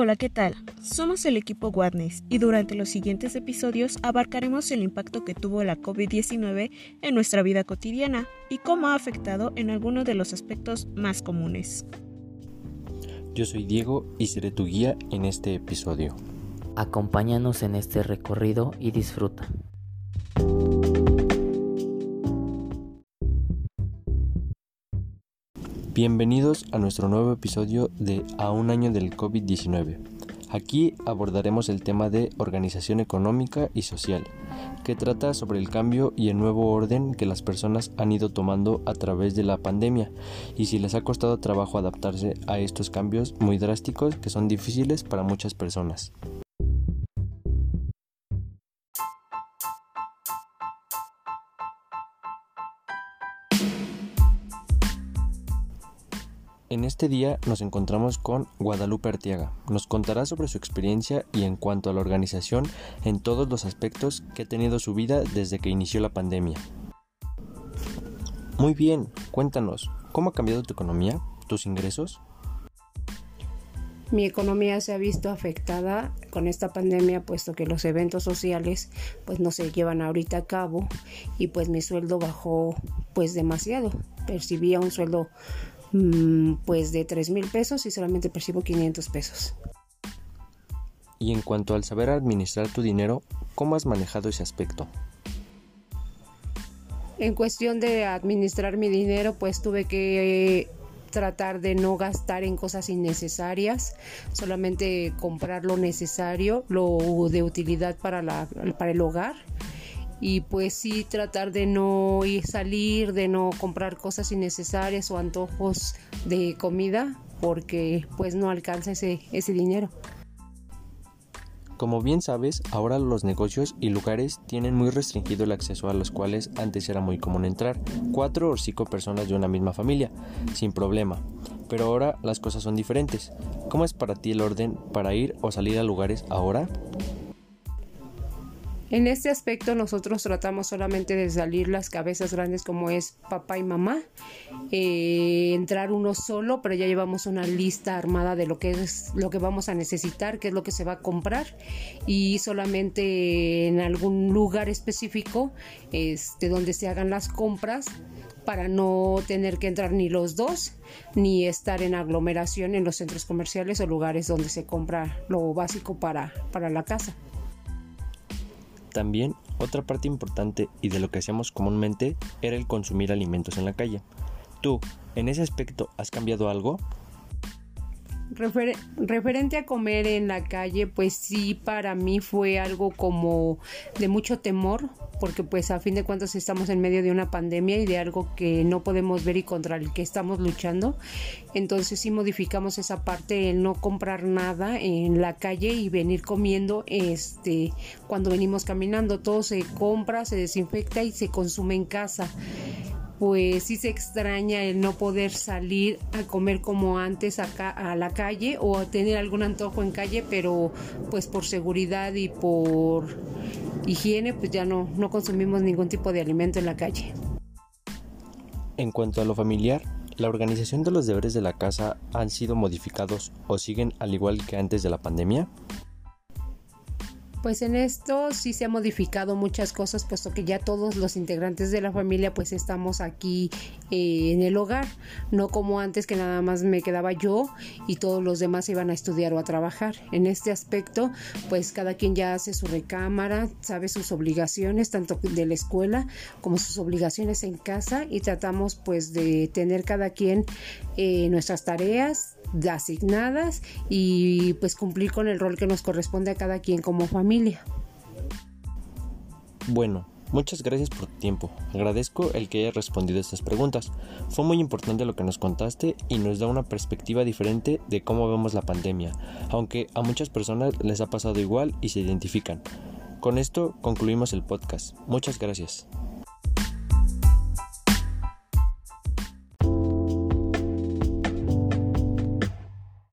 Hola, ¿qué tal? Somos el equipo Wadness y durante los siguientes episodios abarcaremos el impacto que tuvo la COVID-19 en nuestra vida cotidiana y cómo ha afectado en algunos de los aspectos más comunes. Yo soy Diego y seré tu guía en este episodio. Acompáñanos en este recorrido y disfruta. Bienvenidos a nuestro nuevo episodio de A un año del COVID-19. Aquí abordaremos el tema de organización económica y social, que trata sobre el cambio y el nuevo orden que las personas han ido tomando a través de la pandemia y si les ha costado trabajo adaptarse a estos cambios muy drásticos que son difíciles para muchas personas. En este día nos encontramos con Guadalupe Artiaga. Nos contará sobre su experiencia y en cuanto a la organización en todos los aspectos que ha tenido su vida desde que inició la pandemia. Muy bien, cuéntanos, ¿cómo ha cambiado tu economía, tus ingresos? Mi economía se ha visto afectada con esta pandemia puesto que los eventos sociales pues no se llevan ahorita a cabo y pues mi sueldo bajó pues demasiado. Percibía un sueldo pues de 3 mil pesos y solamente percibo 500 pesos. Y en cuanto al saber administrar tu dinero, ¿cómo has manejado ese aspecto? En cuestión de administrar mi dinero, pues tuve que tratar de no gastar en cosas innecesarias, solamente comprar lo necesario, lo de utilidad para, la, para el hogar y pues sí tratar de no ir salir, de no comprar cosas innecesarias o antojos de comida porque pues no alcanza ese, ese dinero. Como bien sabes, ahora los negocios y lugares tienen muy restringido el acceso a los cuales antes era muy común entrar, cuatro o cinco personas de una misma familia, sin problema. Pero ahora las cosas son diferentes. ¿Cómo es para ti el orden para ir o salir a lugares ahora? En este aspecto nosotros tratamos solamente de salir las cabezas grandes como es papá y mamá, eh, entrar uno solo, pero ya llevamos una lista armada de lo que es lo que vamos a necesitar, qué es lo que se va a comprar y solamente en algún lugar específico este, donde se hagan las compras para no tener que entrar ni los dos ni estar en aglomeración en los centros comerciales o lugares donde se compra lo básico para, para la casa. También otra parte importante y de lo que hacíamos comúnmente era el consumir alimentos en la calle. ¿Tú, en ese aspecto, has cambiado algo? Referente a comer en la calle, pues sí, para mí fue algo como de mucho temor, porque pues a fin de cuentas estamos en medio de una pandemia y de algo que no podemos ver y contra el que estamos luchando. Entonces sí modificamos esa parte, el no comprar nada en la calle y venir comiendo este cuando venimos caminando. Todo se compra, se desinfecta y se consume en casa pues sí se extraña el no poder salir a comer como antes acá a la calle o tener algún antojo en calle, pero pues por seguridad y por higiene pues ya no, no consumimos ningún tipo de alimento en la calle. En cuanto a lo familiar, ¿la organización de los deberes de la casa han sido modificados o siguen al igual que antes de la pandemia? Pues en esto sí se ha modificado muchas cosas, puesto que ya todos los integrantes de la familia pues estamos aquí eh, en el hogar, no como antes que nada más me quedaba yo y todos los demás iban a estudiar o a trabajar. En este aspecto pues cada quien ya hace su recámara, sabe sus obligaciones tanto de la escuela como sus obligaciones en casa y tratamos pues de tener cada quien eh, nuestras tareas asignadas y pues cumplir con el rol que nos corresponde a cada quien como Bueno, muchas gracias por tu tiempo. Agradezco el que hayas respondido estas preguntas. Fue muy importante lo que nos contaste y nos da una perspectiva diferente de cómo vemos la pandemia, aunque a muchas personas les ha pasado igual y se identifican. Con esto concluimos el podcast. Muchas gracias.